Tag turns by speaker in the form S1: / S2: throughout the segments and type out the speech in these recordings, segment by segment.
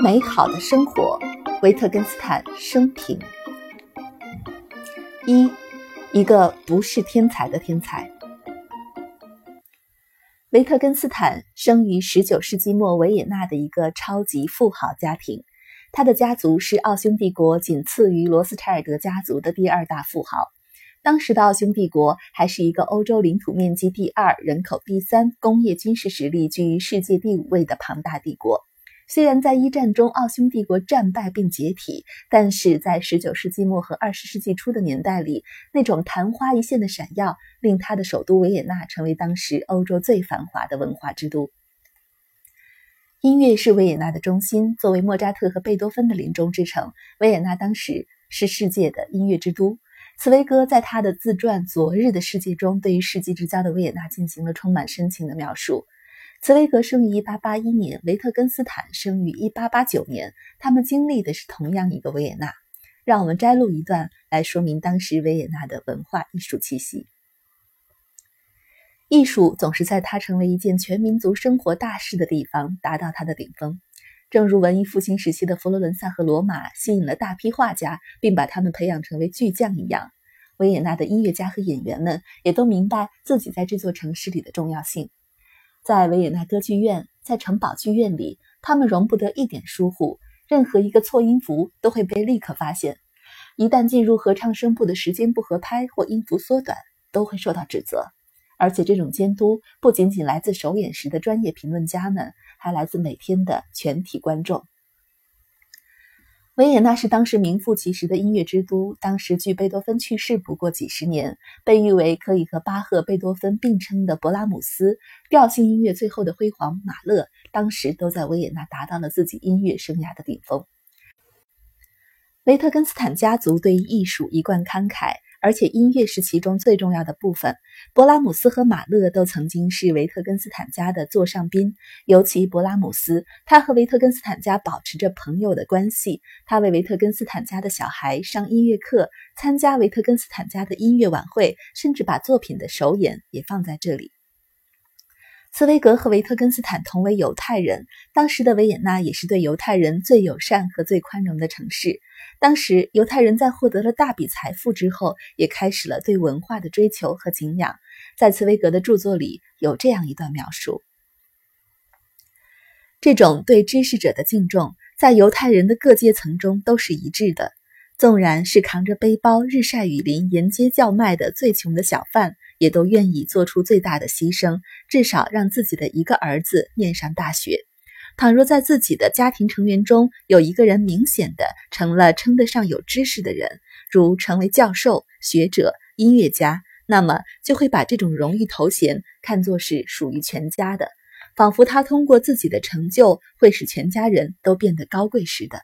S1: 美好的生活，维特根斯坦生平。一，一个不是天才的天才。维特根斯坦生于19世纪末维也纳的一个超级富豪家庭，他的家族是奥匈帝国仅次于罗斯柴尔德家族的第二大富豪。当时的奥匈帝国还是一个欧洲领土面积第二、人口第三、工业军事实力居于世界第五位的庞大帝国。虽然在一战中奥匈帝国战败并解体，但是在19世纪末和20世纪初的年代里，那种昙花一现的闪耀，令他的首都维也纳成为当时欧洲最繁华的文化之都。音乐是维也纳的中心，作为莫扎特和贝多芬的临终之城，维也纳当时是世界的音乐之都。茨威格在他的自传《昨日的世界》中，对于世纪之交的维也纳进行了充满深情的描述。茨威格生于1881年，维特根斯坦生于1889年，他们经历的是同样一个维也纳。让我们摘录一段来说明当时维也纳的文化艺术气息。艺术总是在它成为一件全民族生活大事的地方达到它的顶峰。正如文艺复兴时期的佛罗伦萨和罗马吸引了大批画家，并把他们培养成为巨匠一样，维也纳的音乐家和演员们也都明白自己在这座城市里的重要性。在维也纳歌剧院，在城堡剧院里，他们容不得一点疏忽，任何一个错音符都会被立刻发现。一旦进入合唱声部的时间不合拍或音符缩短，都会受到指责。而且这种监督不仅仅来自首演时的专业评论家们，还来自每天的全体观众。维也纳是当时名副其实的音乐之都。当时距贝多芬去世不过几十年，被誉为可以和巴赫、贝多芬并称的勃拉姆斯，调性音乐最后的辉煌马勒，当时都在维也纳达到了自己音乐生涯的顶峰。维特根斯坦家族对于艺术一贯慷慨。而且音乐是其中最重要的部分。勃拉姆斯和马勒都曾经是维特根斯坦家的座上宾，尤其勃拉姆斯，他和维特根斯坦家保持着朋友的关系。他为维特根斯坦家的小孩上音乐课，参加维特根斯坦家的音乐晚会，甚至把作品的首演也放在这里。茨威格和维特根斯坦同为犹太人，当时的维也纳也是对犹太人最友善和最宽容的城市。当时，犹太人在获得了大笔财富之后，也开始了对文化的追求和敬仰。在茨威格的著作里有这样一段描述：这种对知识者的敬重，在犹太人的各阶层中都是一致的。纵然是扛着背包日晒雨淋沿街叫卖的最穷的小贩。也都愿意做出最大的牺牲，至少让自己的一个儿子念上大学。倘若在自己的家庭成员中有一个人明显的成了称得上有知识的人，如成为教授、学者、音乐家，那么就会把这种荣誉头衔看作是属于全家的，仿佛他通过自己的成就会使全家人都变得高贵似的。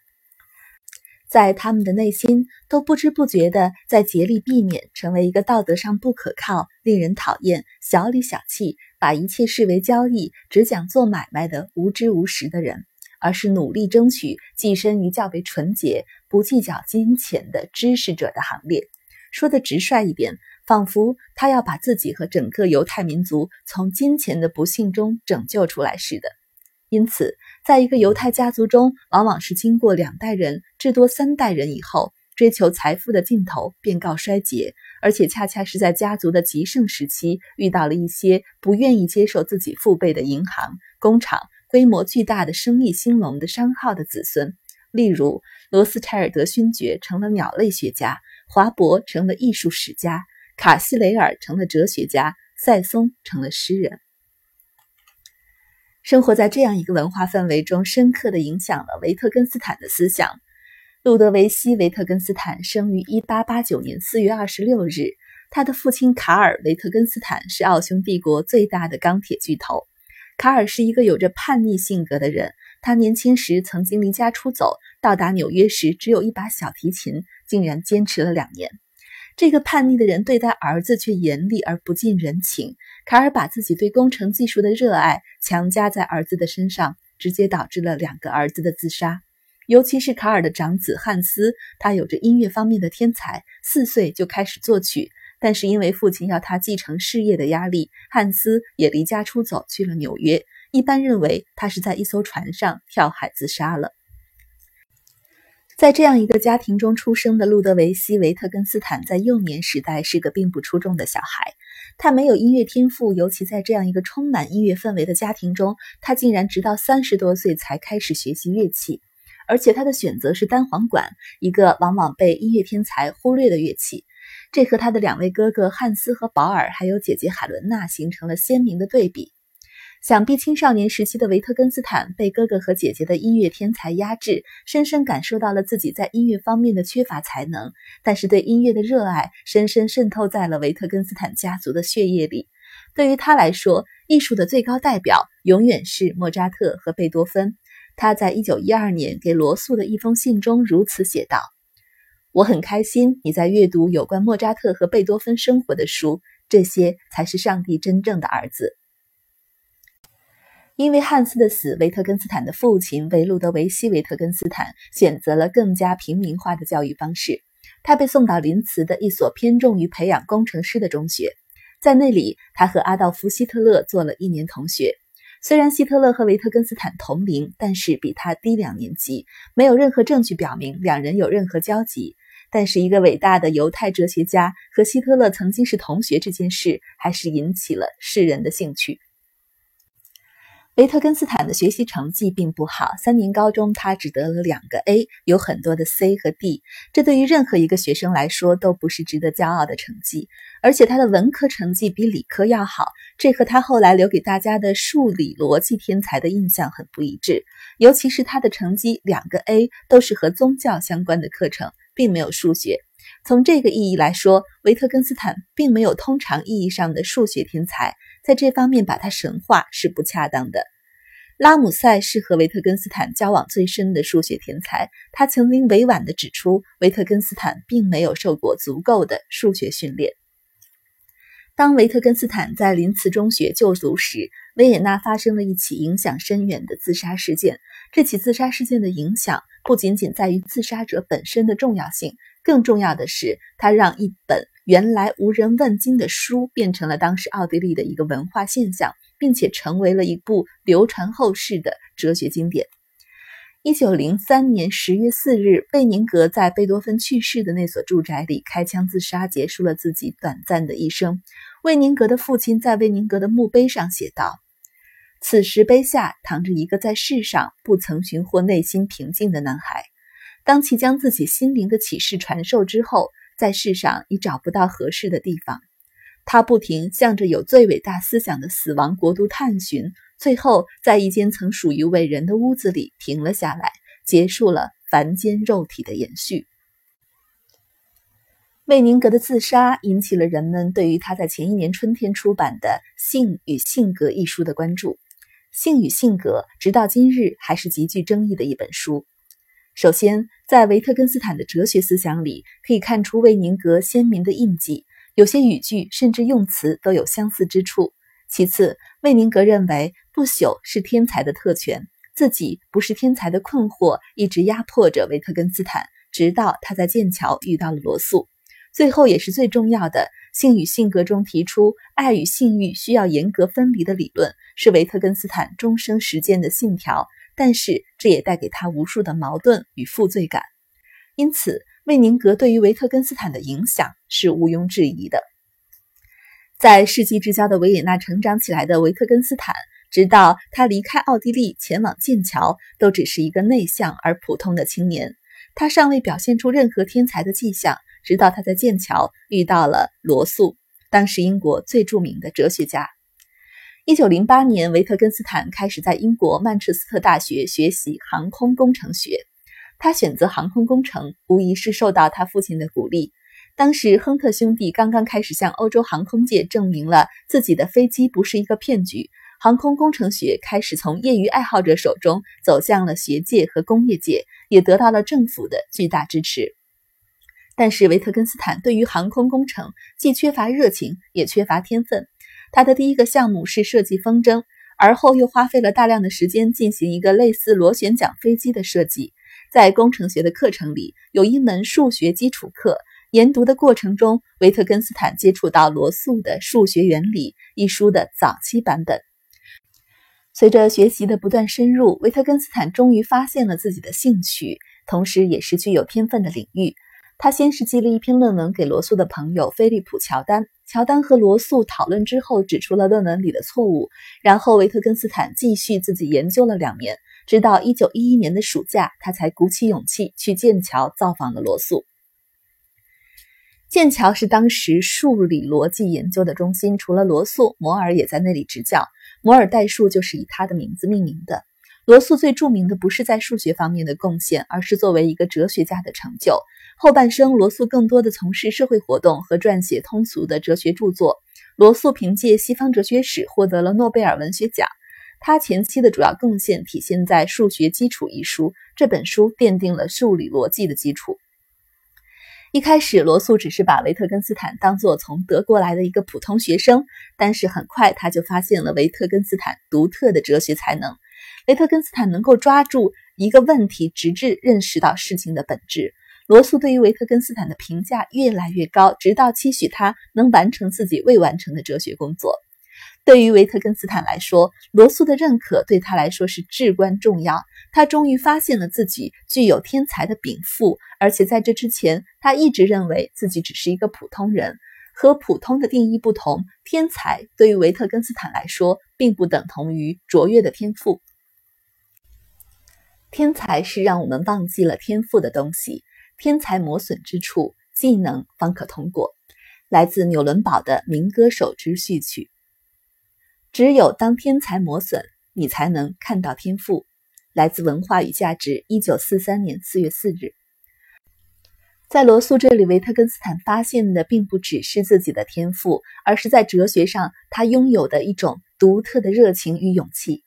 S1: 在他们的内心，都不知不觉地在竭力避免成为一个道德上不可靠、令人讨厌、小里小气、把一切视为交易、只讲做买卖的无知无识的人，而是努力争取跻身于较为纯洁、不计较金钱的知识者的行列。说的直率一点，仿佛他要把自己和整个犹太民族从金钱的不幸中拯救出来似的。因此，在一个犹太家族中，往往是经过两代人，至多三代人以后，追求财富的尽头便告衰竭，而且恰恰是在家族的极盛时期，遇到了一些不愿意接受自己父辈的银行、工厂、规模巨大的生意兴隆的商号的子孙。例如，罗斯柴尔德勋爵成了鸟类学家，华伯成了艺术史家，卡西雷尔成了哲学家，塞松成了诗人。生活在这样一个文化氛围中，深刻地影响了维特根斯坦的思想。路德维希·维特根斯坦生于1889年4月26日，他的父亲卡尔·维特根斯坦是奥匈帝国最大的钢铁巨头。卡尔是一个有着叛逆性格的人，他年轻时曾经离家出走，到达纽约时只有一把小提琴，竟然坚持了两年。这个叛逆的人对待儿子却严厉而不近人情。卡尔把自己对工程技术的热爱强加在儿子的身上，直接导致了两个儿子的自杀。尤其是卡尔的长子汉斯，他有着音乐方面的天才，四岁就开始作曲，但是因为父亲要他继承事业的压力，汉斯也离家出走去了纽约。一般认为他是在一艘船上跳海自杀了。在这样一个家庭中出生的路德维希·维特根斯坦，在幼年时代是个并不出众的小孩。他没有音乐天赋，尤其在这样一个充满音乐氛围的家庭中，他竟然直到三十多岁才开始学习乐器，而且他的选择是单簧管，一个往往被音乐天才忽略的乐器。这和他的两位哥哥汉斯和保尔，还有姐姐海伦娜形成了鲜明的对比。想必青少年时期的维特根斯坦被哥哥和姐姐的音乐天才压制，深深感受到了自己在音乐方面的缺乏才能。但是对音乐的热爱深深渗透在了维特根斯坦家族的血液里。对于他来说，艺术的最高代表永远是莫扎特和贝多芬。他在一九一二年给罗素的一封信中如此写道：“我很开心你在阅读有关莫扎特和贝多芬生活的书，这些才是上帝真正的儿子。”因为汉斯的死，维特根斯坦的父亲为路德维希·维特根斯坦选择了更加平民化的教育方式。他被送到林茨的一所偏重于培养工程师的中学，在那里，他和阿道夫·希特勒做了一年同学。虽然希特勒和维特根斯坦同龄，但是比他低两年级，没有任何证据表明两人有任何交集。但是，一个伟大的犹太哲学家和希特勒曾经是同学这件事，还是引起了世人的兴趣。维特根斯坦的学习成绩并不好，三年高中他只得了两个 A，有很多的 C 和 D，这对于任何一个学生来说都不是值得骄傲的成绩。而且他的文科成绩比理科要好，这和他后来留给大家的数理逻辑天才的印象很不一致。尤其是他的成绩两个 A 都是和宗教相关的课程，并没有数学。从这个意义来说，维特根斯坦并没有通常意义上的数学天才。在这方面把他神化是不恰当的。拉姆塞是和维特根斯坦交往最深的数学天才，他曾经委婉地指出，维特根斯坦并没有受过足够的数学训练。当维特根斯坦在林茨中学就读时，维也纳发生了一起影响深远的自杀事件。这起自杀事件的影响不仅仅在于自杀者本身的重要性，更重要的是，它让一本。原来无人问津的书变成了当时奥地利的一个文化现象，并且成为了一部流传后世的哲学经典。一九零三年十月四日，贝宁格在贝多芬去世的那所住宅里开枪自杀，结束了自己短暂的一生。魏宁格的父亲在魏宁格的墓碑上写道：“此时碑下躺着一个在世上不曾寻获内心平静的男孩。当其将自己心灵的启示传授之后。”在世上已找不到合适的地方，他不停向着有最伟大思想的死亡国度探寻，最后在一间曾属于伟人的屋子里停了下来，结束了凡间肉体的延续。魏宁格的自杀引起了人们对于他在前一年春天出版的《性与性格》一书的关注。《性与性格》直到今日还是极具争议的一本书。首先，在维特根斯坦的哲学思想里，可以看出魏宁格鲜明的印记，有些语句甚至用词都有相似之处。其次，魏宁格认为不朽是天才的特权，自己不是天才的困惑一直压迫着维特根斯坦，直到他在剑桥遇到了罗素。最后也是最重要的，性与性格中提出爱与性欲需要严格分离的理论，是维特根斯坦终生实践的信条。但是这也带给他无数的矛盾与负罪感，因此魏宁格对于维特根斯坦的影响是毋庸置疑的。在世纪之交的维也纳成长起来的维特根斯坦，直到他离开奥地利前往剑桥，都只是一个内向而普通的青年。他尚未表现出任何天才的迹象，直到他在剑桥遇到了罗素，当时英国最著名的哲学家。一九零八年，维特根斯坦开始在英国曼彻斯特大学学习航空工程学。他选择航空工程，无疑是受到他父亲的鼓励。当时，亨特兄弟刚刚开始向欧洲航空界证明了自己的飞机不是一个骗局，航空工程学开始从业余爱好者手中走向了学界和工业界，也得到了政府的巨大支持。但是，维特根斯坦对于航空工程既缺乏热情，也缺乏天分。他的第一个项目是设计风筝，而后又花费了大量的时间进行一个类似螺旋桨飞机的设计。在工程学的课程里，有一门数学基础课，研读的过程中，维特根斯坦接触到罗素的《数学原理》一书的早期版本。随着学习的不断深入，维特根斯坦终于发现了自己的兴趣，同时也是具有天分的领域。他先是寄了一篇论文给罗素的朋友菲利普·乔丹，乔丹和罗素讨论之后，指出了论文里的错误。然后维特根斯坦继续自己研究了两年，直到1911年的暑假，他才鼓起勇气去剑桥造访了罗素。剑桥是当时数理逻辑研究的中心，除了罗素，摩尔也在那里执教。摩尔代数就是以他的名字命名的。罗素最著名的不是在数学方面的贡献，而是作为一个哲学家的成就。后半生，罗素更多的从事社会活动和撰写通俗的哲学著作。罗素凭借《西方哲学史》获得了诺贝尔文学奖。他前期的主要贡献体现在《数学基础》一书，这本书奠定了数理逻辑的基础。一开始，罗素只是把维特根斯坦当作从德国来的一个普通学生，但是很快他就发现了维特根斯坦独特的哲学才能。维特根斯坦能够抓住一个问题，直至认识到事情的本质。罗素对于维特根斯坦的评价越来越高，直到期许他能完成自己未完成的哲学工作。对于维特根斯坦来说，罗素的认可对他来说是至关重要。他终于发现了自己具有天才的禀赋，而且在这之前，他一直认为自己只是一个普通人。和普通的定义不同，天才对于维特根斯坦来说，并不等同于卓越的天赋。天才是让我们忘记了天赋的东西。天才磨损之处，技能方可通过。来自纽伦堡的民歌手之序曲。只有当天才磨损，你才能看到天赋。来自文化与价值，一九四三年四月四日。在罗素这里，维特根斯坦发现的并不只是自己的天赋，而是在哲学上他拥有的一种独特的热情与勇气。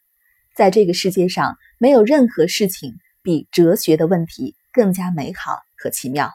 S1: 在这个世界上，没有任何事情比哲学的问题更加美好和奇妙。